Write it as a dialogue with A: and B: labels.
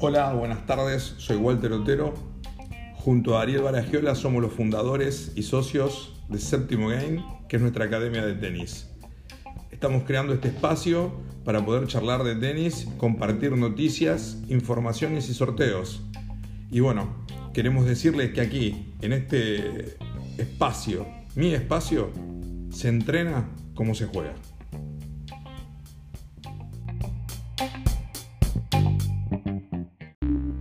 A: Hola, buenas tardes, soy Walter Otero. Junto a Ariel Baragiola somos los fundadores y socios de Séptimo Game, que es nuestra academia de tenis. Estamos creando este espacio para poder charlar de tenis, compartir noticias, informaciones y sorteos. Y bueno, queremos decirles que aquí, en este espacio, mi espacio, se entrena como se juega.